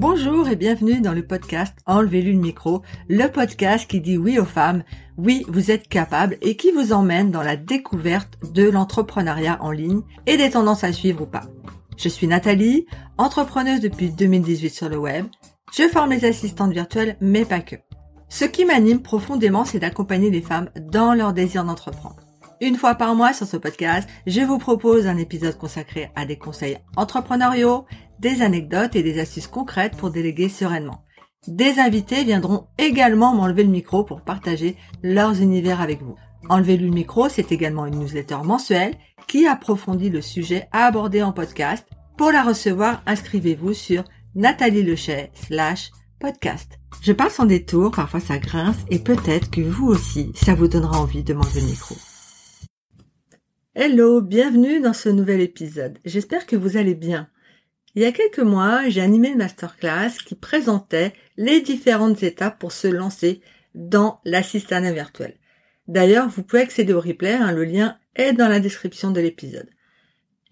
Bonjour et bienvenue dans le podcast Enlevez-lui le micro, le podcast qui dit oui aux femmes, oui vous êtes capables et qui vous emmène dans la découverte de l'entrepreneuriat en ligne et des tendances à suivre ou pas. Je suis Nathalie, entrepreneuse depuis 2018 sur le web. Je forme les assistantes virtuelles, mais pas que. Ce qui m'anime profondément, c'est d'accompagner les femmes dans leur désir d'entreprendre. Une fois par mois sur ce podcast, je vous propose un épisode consacré à des conseils entrepreneuriaux, des anecdotes et des astuces concrètes pour déléguer sereinement. Des invités viendront également m'enlever le micro pour partager leurs univers avec vous. Enlever le micro, c'est également une newsletter mensuelle qui approfondit le sujet à aborder en podcast. Pour la recevoir, inscrivez-vous sur Nathalie Lechet slash podcast. Je parle sans détour, parfois ça grince et peut-être que vous aussi, ça vous donnera envie de m'enlever le micro. Hello, bienvenue dans ce nouvel épisode. J'espère que vous allez bien. Il y a quelques mois, j'ai animé une masterclass qui présentait les différentes étapes pour se lancer dans l'assistanat virtuel. D'ailleurs, vous pouvez accéder au replay, hein, le lien est dans la description de l'épisode.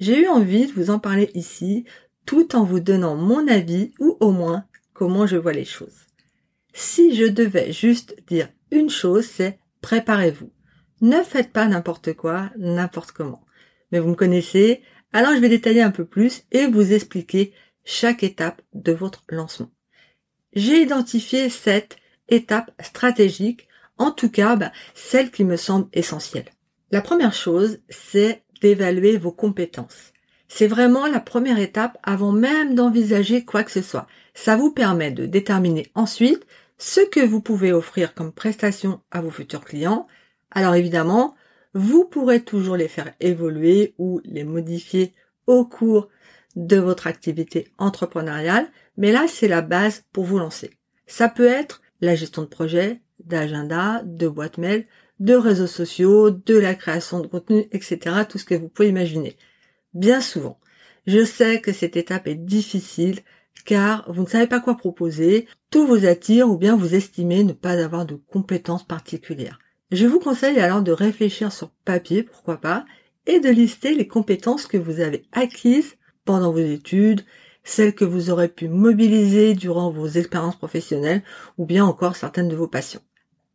J'ai eu envie de vous en parler ici, tout en vous donnant mon avis ou au moins comment je vois les choses. Si je devais juste dire une chose, c'est préparez-vous. Ne faites pas n'importe quoi, n'importe comment. Mais vous me connaissez, alors je vais détailler un peu plus et vous expliquer chaque étape de votre lancement. J'ai identifié cette étape stratégique, en tout cas bah, celle qui me semble essentielle. La première chose, c'est d'évaluer vos compétences. C'est vraiment la première étape avant même d'envisager quoi que ce soit. Ça vous permet de déterminer ensuite ce que vous pouvez offrir comme prestation à vos futurs clients, alors évidemment, vous pourrez toujours les faire évoluer ou les modifier au cours de votre activité entrepreneuriale, mais là c'est la base pour vous lancer. Ça peut être la gestion de projet, d'agenda, de boîte mail, de réseaux sociaux, de la création de contenu, etc. Tout ce que vous pouvez imaginer. Bien souvent, je sais que cette étape est difficile car vous ne savez pas quoi proposer, tout vous attire ou bien vous estimez ne pas avoir de compétences particulières. Je vous conseille alors de réfléchir sur papier, pourquoi pas, et de lister les compétences que vous avez acquises pendant vos études, celles que vous aurez pu mobiliser durant vos expériences professionnelles ou bien encore certaines de vos passions.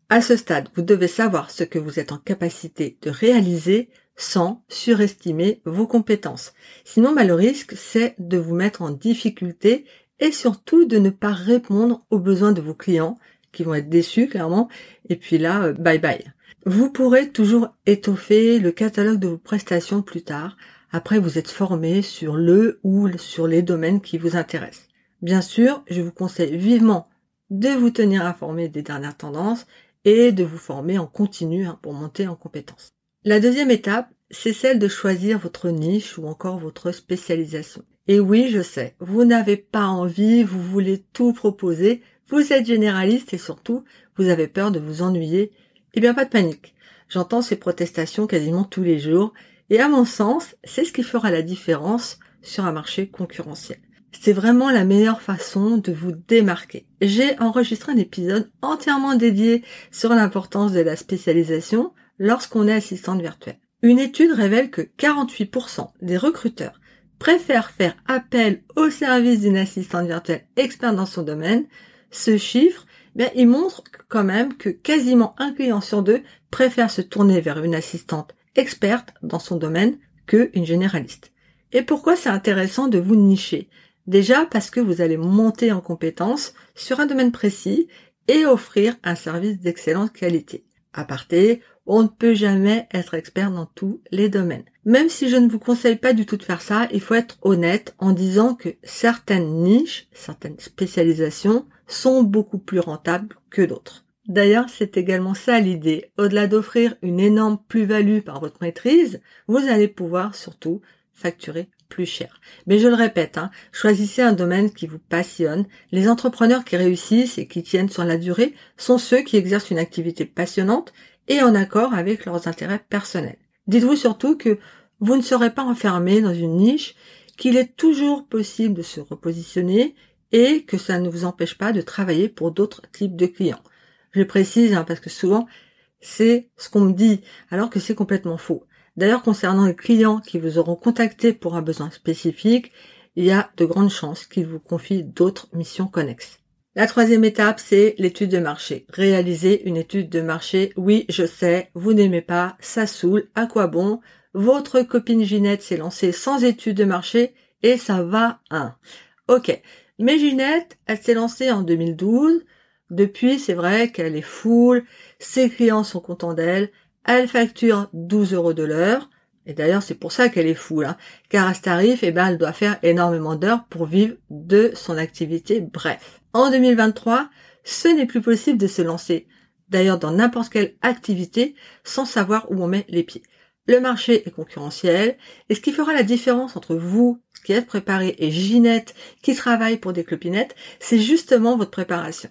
À ce stade, vous devez savoir ce que vous êtes en capacité de réaliser sans surestimer vos compétences. Sinon, bah, le risque, c'est de vous mettre en difficulté et surtout de ne pas répondre aux besoins de vos clients qui vont être déçus clairement. Et puis là, euh, bye bye. Vous pourrez toujours étoffer le catalogue de vos prestations plus tard. Après, vous êtes formé sur le ou sur les domaines qui vous intéressent. Bien sûr, je vous conseille vivement de vous tenir informé des dernières tendances et de vous former en continu hein, pour monter en compétences. La deuxième étape, c'est celle de choisir votre niche ou encore votre spécialisation. Et oui, je sais, vous n'avez pas envie, vous voulez tout proposer, vous êtes généraliste et surtout, vous avez peur de vous ennuyer. Eh bien, pas de panique. J'entends ces protestations quasiment tous les jours et à mon sens, c'est ce qui fera la différence sur un marché concurrentiel. C'est vraiment la meilleure façon de vous démarquer. J'ai enregistré un épisode entièrement dédié sur l'importance de la spécialisation lorsqu'on est assistante virtuelle. Une étude révèle que 48% des recruteurs préfèrent faire appel au service d'une assistante virtuelle experte dans son domaine. Ce chiffre, ben, il montre quand même que quasiment un client sur deux préfère se tourner vers une assistante experte dans son domaine que une généraliste. Et pourquoi c'est intéressant de vous nicher? Déjà parce que vous allez monter en compétence sur un domaine précis et offrir un service d'excellente qualité. À parté, on ne peut jamais être expert dans tous les domaines. Même si je ne vous conseille pas du tout de faire ça, il faut être honnête en disant que certaines niches, certaines spécialisations sont beaucoup plus rentables que d'autres. D'ailleurs, c'est également ça l'idée. Au-delà d'offrir une énorme plus-value par votre maîtrise, vous allez pouvoir surtout facturer plus cher. Mais je le répète, hein, choisissez un domaine qui vous passionne. Les entrepreneurs qui réussissent et qui tiennent sur la durée sont ceux qui exercent une activité passionnante et en accord avec leurs intérêts personnels. Dites-vous surtout que vous ne serez pas enfermé dans une niche, qu'il est toujours possible de se repositionner et que ça ne vous empêche pas de travailler pour d'autres types de clients. Je précise hein, parce que souvent c'est ce qu'on me dit alors que c'est complètement faux. D'ailleurs concernant les clients qui vous auront contacté pour un besoin spécifique, il y a de grandes chances qu'il vous confie d'autres missions connexes. La troisième étape, c'est l'étude de marché. Réaliser une étude de marché. Oui, je sais, vous n'aimez pas, ça saoule, à quoi bon? Votre copine Ginette s'est lancée sans étude de marché et ça va, hein. Ok. Mais Ginette, elle s'est lancée en 2012. Depuis, c'est vrai qu'elle est full, ses clients sont contents d'elle, elle facture 12 euros de l'heure, et d'ailleurs, c'est pour ça qu'elle est fou, là. Car à ce tarif, eh ben, elle doit faire énormément d'heures pour vivre de son activité. Bref. En 2023, ce n'est plus possible de se lancer. D'ailleurs, dans n'importe quelle activité, sans savoir où on met les pieds. Le marché est concurrentiel, et ce qui fera la différence entre vous, qui êtes préparé, et Ginette, qui travaille pour des clopinettes, c'est justement votre préparation.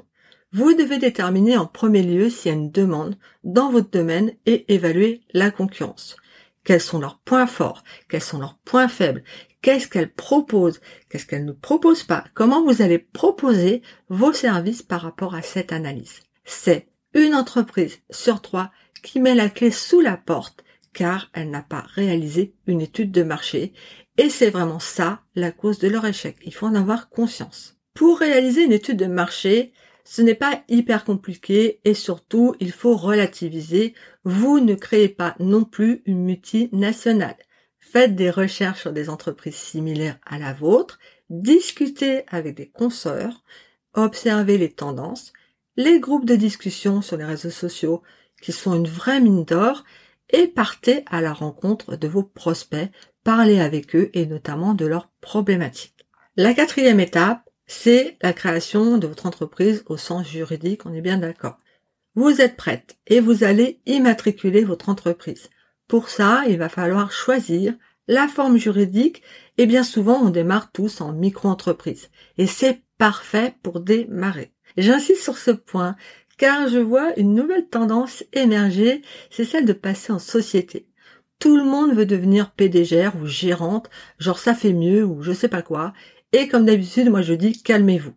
Vous devez déterminer en premier lieu s'il y a une demande dans votre domaine et évaluer la concurrence quels sont leurs points forts, quels sont leurs points faibles, qu'est-ce qu'elles proposent, qu'est-ce qu'elles ne proposent pas, comment vous allez proposer vos services par rapport à cette analyse? C'est une entreprise sur trois qui met la clé sous la porte car elle n'a pas réalisé une étude de marché et c'est vraiment ça la cause de leur échec. Il faut en avoir conscience. Pour réaliser une étude de marché, ce n'est pas hyper compliqué et surtout, il faut relativiser. Vous ne créez pas non plus une multinationale. Faites des recherches sur des entreprises similaires à la vôtre, discutez avec des consoeurs, observez les tendances, les groupes de discussion sur les réseaux sociaux qui sont une vraie mine d'or et partez à la rencontre de vos prospects, parlez avec eux et notamment de leurs problématiques. La quatrième étape, c'est la création de votre entreprise au sens juridique, on est bien d'accord. Vous êtes prête et vous allez immatriculer votre entreprise. Pour ça, il va falloir choisir la forme juridique et bien souvent on démarre tous en micro-entreprise. Et c'est parfait pour démarrer. J'insiste sur ce point car je vois une nouvelle tendance émerger, c'est celle de passer en société. Tout le monde veut devenir PDGR ou gérante, genre ça fait mieux ou je sais pas quoi, et comme d'habitude, moi je dis calmez-vous.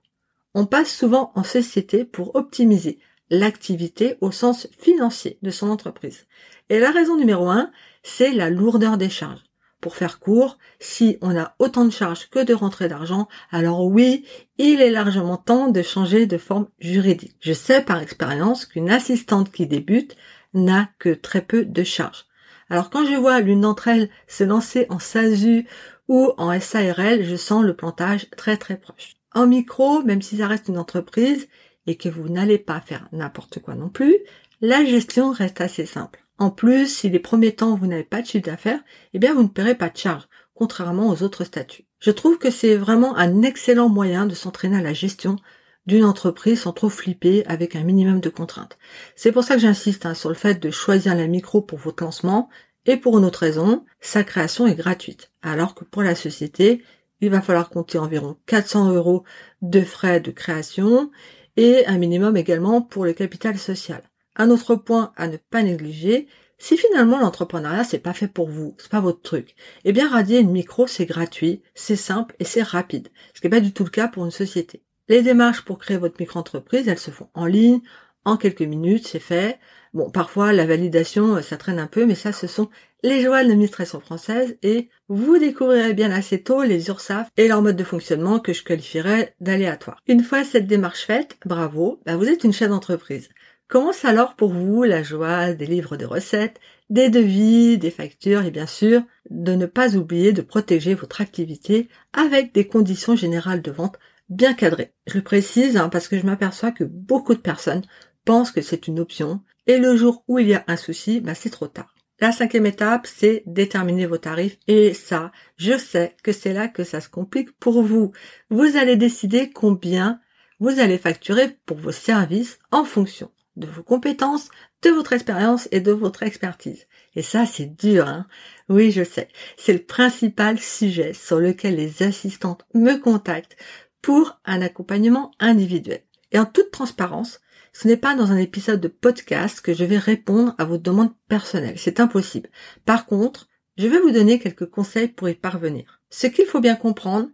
On passe souvent en société pour optimiser l'activité au sens financier de son entreprise. Et la raison numéro un, c'est la lourdeur des charges. Pour faire court, si on a autant de charges que de rentrées d'argent, alors oui, il est largement temps de changer de forme juridique. Je sais par expérience qu'une assistante qui débute n'a que très peu de charges. Alors quand je vois l'une d'entre elles se lancer en SASU ou en SARL, je sens le plantage très très proche. En micro, même si ça reste une entreprise et que vous n'allez pas faire n'importe quoi non plus, la gestion reste assez simple. En plus, si les premiers temps vous n'avez pas de chiffre d'affaires, eh bien vous ne paierez pas de charge, contrairement aux autres statuts. Je trouve que c'est vraiment un excellent moyen de s'entraîner à la gestion d'une entreprise sans trop flipper avec un minimum de contraintes. C'est pour ça que j'insiste hein, sur le fait de choisir la micro pour votre lancement et pour une autre raison, sa création est gratuite. Alors que pour la société, il va falloir compter environ 400 euros de frais de création et un minimum également pour le capital social. Un autre point à ne pas négliger, si finalement l'entrepreneuriat c'est pas fait pour vous, c'est pas votre truc, eh bien radier une micro c'est gratuit, c'est simple et c'est rapide, ce qui n'est pas du tout le cas pour une société. Les démarches pour créer votre micro-entreprise, elles se font en ligne, en quelques minutes, c'est fait. Bon, parfois, la validation, euh, ça traîne un peu, mais ça, ce sont les joies de l'administration française et vous découvrirez bien assez tôt les URSAF et leur mode de fonctionnement que je qualifierais d'aléatoire. Une fois cette démarche faite, bravo, bah, vous êtes une chef d'entreprise. Commence alors pour vous la joie des livres de recettes, des devis, des factures et bien sûr de ne pas oublier de protéger votre activité avec des conditions générales de vente bien cadré. Je le précise hein, parce que je m'aperçois que beaucoup de personnes pensent que c'est une option et le jour où il y a un souci, bah, c'est trop tard. La cinquième étape, c'est déterminer vos tarifs et ça, je sais que c'est là que ça se complique pour vous. Vous allez décider combien vous allez facturer pour vos services en fonction de vos compétences, de votre expérience et de votre expertise. Et ça, c'est dur, hein Oui, je sais. C'est le principal sujet sur lequel les assistantes me contactent pour un accompagnement individuel. Et en toute transparence, ce n'est pas dans un épisode de podcast que je vais répondre à vos demandes personnelles. C'est impossible. Par contre, je vais vous donner quelques conseils pour y parvenir. Ce qu'il faut bien comprendre,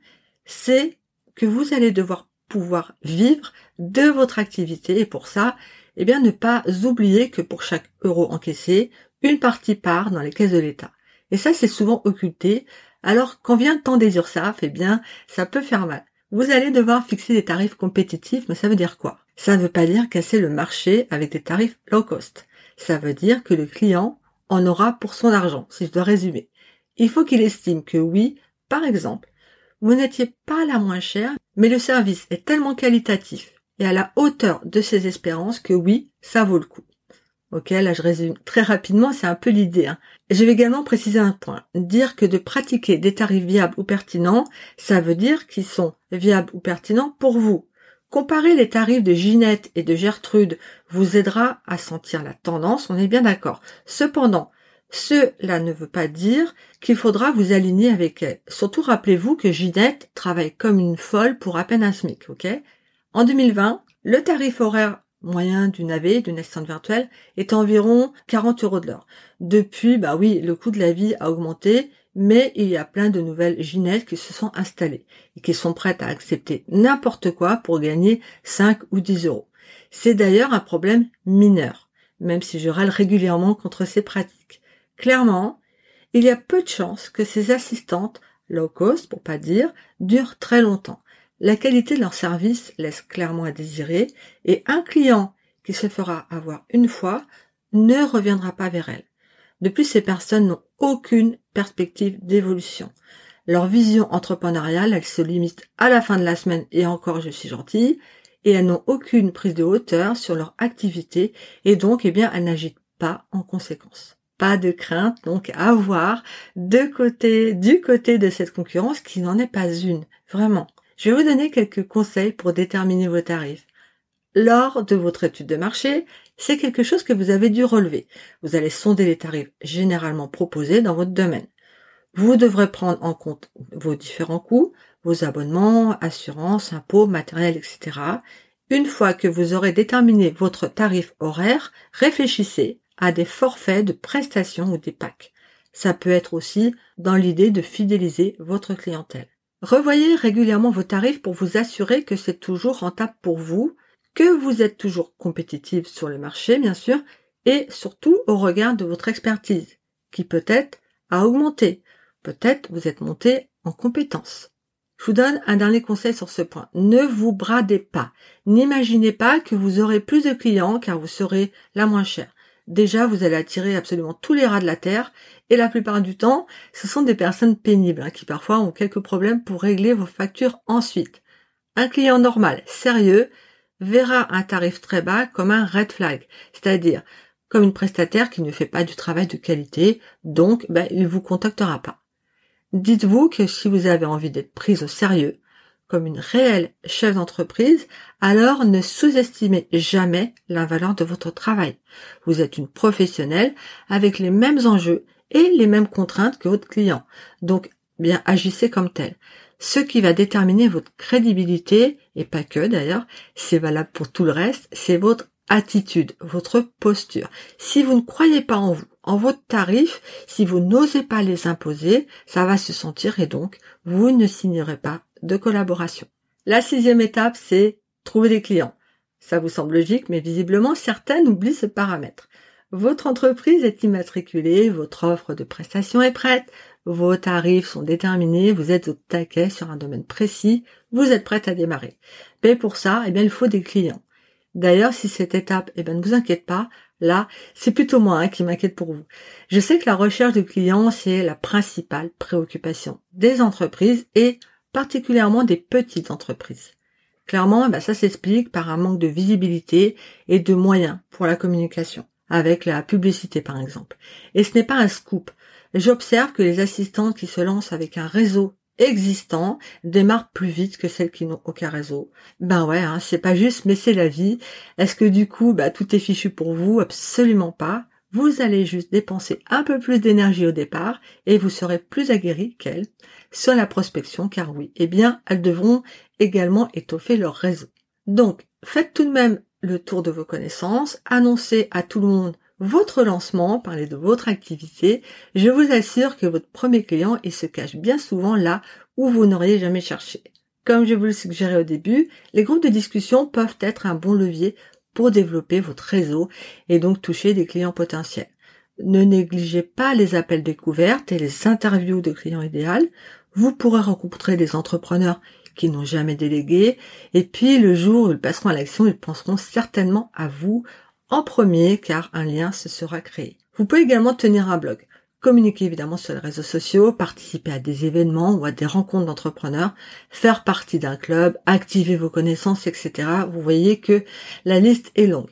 c'est que vous allez devoir pouvoir vivre de votre activité et pour ça, eh bien, ne pas oublier que pour chaque euro encaissé, une partie part dans les caisses de l'État. Et ça, c'est souvent occulté Alors, quand vient le temps des URSAF, eh bien, ça peut faire mal. Vous allez devoir fixer des tarifs compétitifs, mais ça veut dire quoi? Ça ne veut pas dire casser le marché avec des tarifs low cost. Ça veut dire que le client en aura pour son argent, si je dois résumer. Il faut qu'il estime que oui, par exemple, vous n'étiez pas la moins chère, mais le service est tellement qualitatif et à la hauteur de ses espérances que oui, ça vaut le coup. Ok, là je résume très rapidement, c'est un peu l'idée. Hein. Je vais également préciser un point. Dire que de pratiquer des tarifs viables ou pertinents, ça veut dire qu'ils sont viables ou pertinents pour vous. Comparer les tarifs de Ginette et de Gertrude vous aidera à sentir la tendance, on est bien d'accord. Cependant, cela ne veut pas dire qu'il faudra vous aligner avec elle. Surtout rappelez-vous que Ginette travaille comme une folle pour à peine un SMIC, ok? En 2020, le tarif horaire moyen d'une AV, d'une assistante virtuelle, est environ 40 euros de l'heure. Depuis, bah oui, le coût de la vie a augmenté, mais il y a plein de nouvelles Ginettes qui se sont installées et qui sont prêtes à accepter n'importe quoi pour gagner 5 ou 10 euros. C'est d'ailleurs un problème mineur, même si je râle régulièrement contre ces pratiques. Clairement, il y a peu de chances que ces assistantes, low cost pour pas dire, durent très longtemps. La qualité de leur service laisse clairement à désirer et un client qui se fera avoir une fois ne reviendra pas vers elle. De plus, ces personnes n'ont aucune perspective d'évolution. Leur vision entrepreneuriale, elle se limite à la fin de la semaine et encore je suis gentille, et elles n'ont aucune prise de hauteur sur leur activité et donc, eh bien, elles n'agitent pas en conséquence pas de crainte donc à avoir de côté, du côté de cette concurrence qui n'en est pas une, vraiment. Je vais vous donner quelques conseils pour déterminer vos tarifs. Lors de votre étude de marché, c'est quelque chose que vous avez dû relever. Vous allez sonder les tarifs généralement proposés dans votre domaine. Vous devrez prendre en compte vos différents coûts, vos abonnements, assurances, impôts, matériel, etc. Une fois que vous aurez déterminé votre tarif horaire, réfléchissez à des forfaits de prestations ou des packs. Ça peut être aussi dans l'idée de fidéliser votre clientèle. Revoyez régulièrement vos tarifs pour vous assurer que c'est toujours rentable pour vous, que vous êtes toujours compétitive sur le marché, bien sûr, et surtout au regard de votre expertise, qui peut-être a augmenté. Peut-être vous êtes monté en compétence. Je vous donne un dernier conseil sur ce point. Ne vous bradez pas. N'imaginez pas que vous aurez plus de clients car vous serez la moins chère déjà vous allez attirer absolument tous les rats de la terre et la plupart du temps, ce sont des personnes pénibles hein, qui parfois ont quelques problèmes pour régler vos factures ensuite. Un client normal, sérieux, verra un tarif très bas comme un red flag, c'est-à-dire comme une prestataire qui ne fait pas du travail de qualité, donc ben, il ne vous contactera pas. Dites-vous que si vous avez envie d'être prise au sérieux, comme une réelle chef d'entreprise, alors ne sous-estimez jamais la valeur de votre travail. Vous êtes une professionnelle avec les mêmes enjeux et les mêmes contraintes que votre client. Donc, bien agissez comme tel. Ce qui va déterminer votre crédibilité, et pas que d'ailleurs, c'est valable pour tout le reste, c'est votre attitude, votre posture. Si vous ne croyez pas en vous, en votre tarif, si vous n'osez pas les imposer, ça va se sentir et donc vous ne signerez pas de collaboration. La sixième étape, c'est trouver des clients. Ça vous semble logique, mais visiblement certaines oublient ce paramètre. Votre entreprise est immatriculée, votre offre de prestation est prête, vos tarifs sont déterminés, vous êtes au taquet sur un domaine précis, vous êtes prête à démarrer. Mais pour ça, eh bien, il faut des clients. D'ailleurs, si cette étape, eh bien, ne vous inquiète pas, là, c'est plutôt moi hein, qui m'inquiète pour vous. Je sais que la recherche de clients, c'est la principale préoccupation des entreprises et particulièrement des petites entreprises. Clairement, bah, ça s'explique par un manque de visibilité et de moyens pour la communication, avec la publicité par exemple. Et ce n'est pas un scoop. J'observe que les assistantes qui se lancent avec un réseau existant démarrent plus vite que celles qui n'ont aucun réseau. Ben ouais, hein, c'est pas juste, mais c'est la vie. Est-ce que du coup, bah, tout est fichu pour vous? Absolument pas. Vous allez juste dépenser un peu plus d'énergie au départ et vous serez plus aguerri qu'elles sur la prospection car oui, eh bien, elles devront également étoffer leur réseau. Donc, faites tout de même le tour de vos connaissances, annoncez à tout le monde votre lancement, parlez de votre activité. Je vous assure que votre premier client, il se cache bien souvent là où vous n'auriez jamais cherché. Comme je vous le suggérais au début, les groupes de discussion peuvent être un bon levier pour développer votre réseau et donc toucher des clients potentiels. Ne négligez pas les appels découvertes et les interviews de clients idéal. Vous pourrez rencontrer des entrepreneurs qui n'ont jamais délégué. Et puis le jour où ils passeront à l'action, ils penseront certainement à vous en premier car un lien se sera créé. Vous pouvez également tenir un blog. Communiquer évidemment sur les réseaux sociaux, participer à des événements ou à des rencontres d'entrepreneurs, faire partie d'un club, activer vos connaissances, etc. Vous voyez que la liste est longue.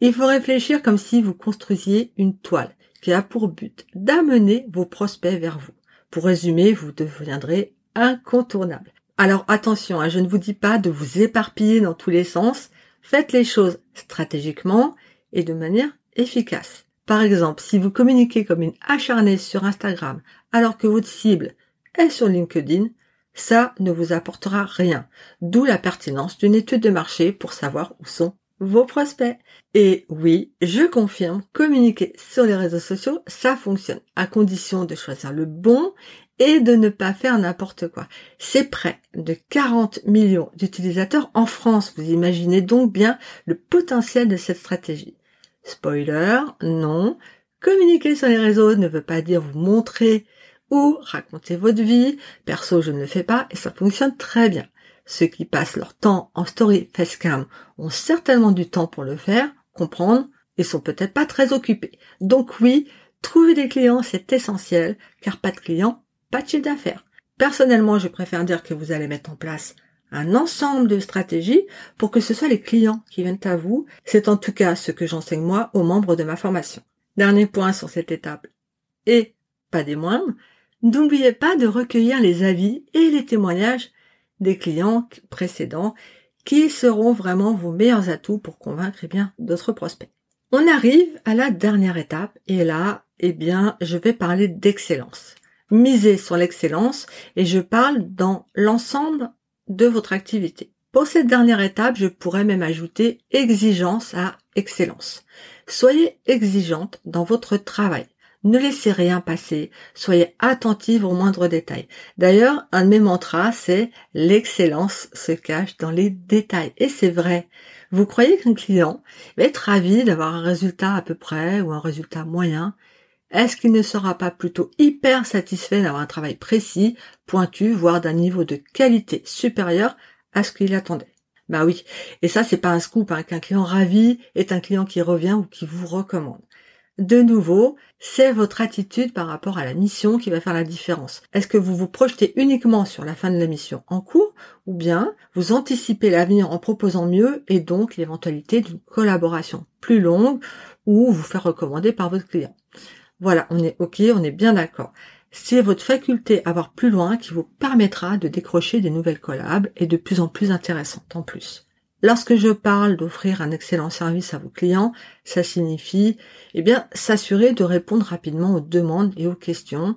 Il faut réfléchir comme si vous construisiez une toile qui a pour but d'amener vos prospects vers vous. Pour résumer, vous deviendrez incontournable. Alors attention, hein, je ne vous dis pas de vous éparpiller dans tous les sens. Faites les choses stratégiquement et de manière efficace. Par exemple, si vous communiquez comme une acharnée sur Instagram alors que votre cible est sur LinkedIn, ça ne vous apportera rien. D'où la pertinence d'une étude de marché pour savoir où sont vos prospects. Et oui, je confirme, communiquer sur les réseaux sociaux, ça fonctionne, à condition de choisir le bon et de ne pas faire n'importe quoi. C'est près de 40 millions d'utilisateurs en France. Vous imaginez donc bien le potentiel de cette stratégie. Spoiler, non. Communiquer sur les réseaux ne veut pas dire vous montrer ou raconter votre vie. Perso, je ne le fais pas et ça fonctionne très bien. Ceux qui passent leur temps en story facecam ont certainement du temps pour le faire, comprendre et sont peut-être pas très occupés. Donc oui, trouver des clients, c'est essentiel, car pas de clients, pas de chiffre d'affaires. Personnellement, je préfère dire que vous allez mettre en place un ensemble de stratégies pour que ce soit les clients qui viennent à vous. C'est en tout cas ce que j'enseigne moi aux membres de ma formation. Dernier point sur cette étape. Et, pas des moindres, n'oubliez pas de recueillir les avis et les témoignages des clients précédents qui seront vraiment vos meilleurs atouts pour convaincre eh bien d'autres prospects. On arrive à la dernière étape et là, eh bien, je vais parler d'excellence. Misez sur l'excellence et je parle dans l'ensemble de votre activité. Pour cette dernière étape, je pourrais même ajouter exigence à excellence. Soyez exigeante dans votre travail. Ne laissez rien passer. Soyez attentive aux moindres détails. D'ailleurs, un de mes mantras, c'est l'excellence se cache dans les détails. Et c'est vrai. Vous croyez qu'un client va être ravi d'avoir un résultat à peu près ou un résultat moyen? Est-ce qu'il ne sera pas plutôt hyper satisfait d'avoir un travail précis, pointu, voire d'un niveau de qualité supérieur à ce qu'il attendait? Bah oui, et ça c'est pas un scoop, hein, qu'un client ravi est un client qui revient ou qui vous recommande. De nouveau, c'est votre attitude par rapport à la mission qui va faire la différence. Est-ce que vous vous projetez uniquement sur la fin de la mission en cours ou bien vous anticipez l'avenir en proposant mieux et donc l'éventualité d'une collaboration plus longue ou vous faire recommander par votre client? Voilà, on est OK, on est bien d'accord. C'est votre faculté à voir plus loin qui vous permettra de décrocher des nouvelles collabs et de plus en plus intéressantes en plus. Lorsque je parle d'offrir un excellent service à vos clients, ça signifie, eh bien, s'assurer de répondre rapidement aux demandes et aux questions,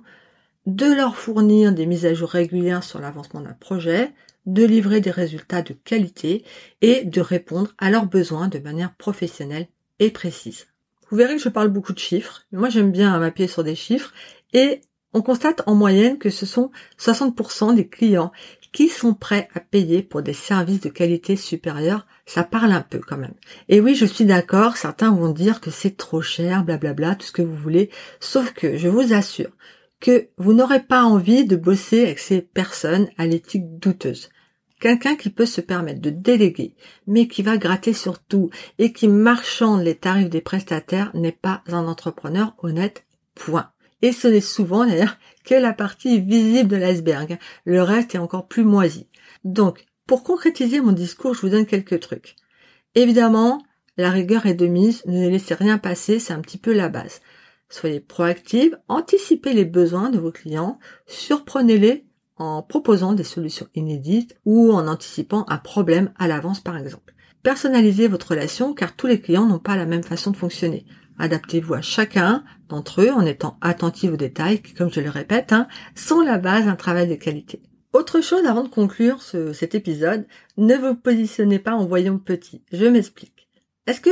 de leur fournir des mises à jour régulières sur l'avancement d'un projet, de livrer des résultats de qualité et de répondre à leurs besoins de manière professionnelle et précise. Vous verrez que je parle beaucoup de chiffres. Moi, j'aime bien m'appuyer sur des chiffres. Et on constate en moyenne que ce sont 60% des clients qui sont prêts à payer pour des services de qualité supérieure. Ça parle un peu quand même. Et oui, je suis d'accord, certains vont dire que c'est trop cher, blablabla, tout ce que vous voulez. Sauf que je vous assure que vous n'aurez pas envie de bosser avec ces personnes à l'éthique douteuse. Quelqu'un qui peut se permettre de déléguer, mais qui va gratter sur tout et qui marchande les tarifs des prestataires n'est pas un entrepreneur honnête, point. Et ce n'est souvent d'ailleurs que la partie visible de l'iceberg. Le reste est encore plus moisi. Donc, pour concrétiser mon discours, je vous donne quelques trucs. Évidemment, la rigueur est de mise, ne laissez rien passer, c'est un petit peu la base. Soyez proactive, anticipez les besoins de vos clients, surprenez-les en proposant des solutions inédites ou en anticipant un problème à l'avance par exemple. Personnalisez votre relation car tous les clients n'ont pas la même façon de fonctionner. Adaptez-vous à chacun d'entre eux en étant attentif aux détails qui, comme je le répète, hein, sont la base d'un travail de qualité. Autre chose avant de conclure cet épisode, ne vous positionnez pas en voyant petit. Je m'explique. Est-ce que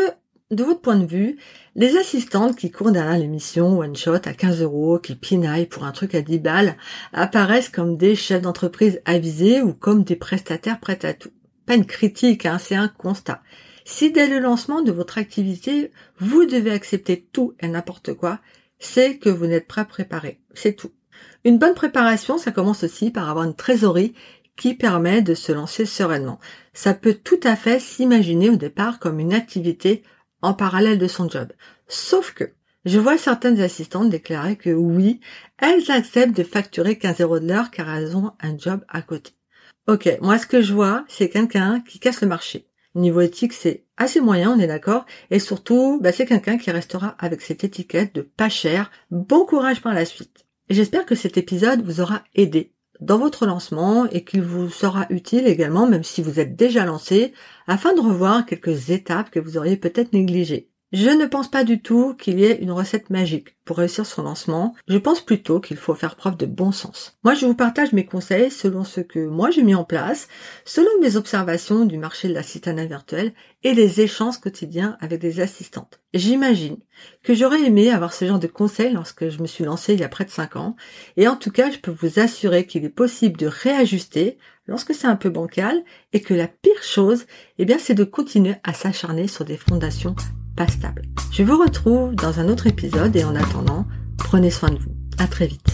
de votre point de vue, les assistantes qui courent derrière l'émission One Shot à 15 euros, qui pinaillent pour un truc à 10 balles, apparaissent comme des chefs d'entreprise avisés ou comme des prestataires prêts à tout. Pas une critique, hein, c'est un constat. Si dès le lancement de votre activité, vous devez accepter tout et n'importe quoi, c'est que vous n'êtes pas préparé. C'est tout. Une bonne préparation, ça commence aussi par avoir une trésorerie qui permet de se lancer sereinement. Ça peut tout à fait s'imaginer au départ comme une activité en parallèle de son job. Sauf que je vois certaines assistantes déclarer que oui, elles acceptent de facturer 15 euros de l'heure car elles ont un job à côté. Ok, moi ce que je vois, c'est quelqu'un qui casse le marché. Niveau éthique, c'est assez moyen, on est d'accord. Et surtout, bah, c'est quelqu'un qui restera avec cette étiquette de pas cher. Bon courage par la suite. J'espère que cet épisode vous aura aidé dans votre lancement et qu'il vous sera utile également, même si vous êtes déjà lancé, afin de revoir quelques étapes que vous auriez peut-être négligées. Je ne pense pas du tout qu'il y ait une recette magique pour réussir son lancement. Je pense plutôt qu'il faut faire preuve de bon sens. Moi, je vous partage mes conseils selon ce que moi j'ai mis en place, selon mes observations du marché de l'assistanat virtuel et les échanges quotidiens avec des assistantes. J'imagine que j'aurais aimé avoir ce genre de conseils lorsque je me suis lancée il y a près de 5 ans. Et en tout cas, je peux vous assurer qu'il est possible de réajuster lorsque c'est un peu bancal et que la pire chose, eh bien, c'est de continuer à s'acharner sur des fondations pas stable. Je vous retrouve dans un autre épisode et en attendant, prenez soin de vous. À très vite.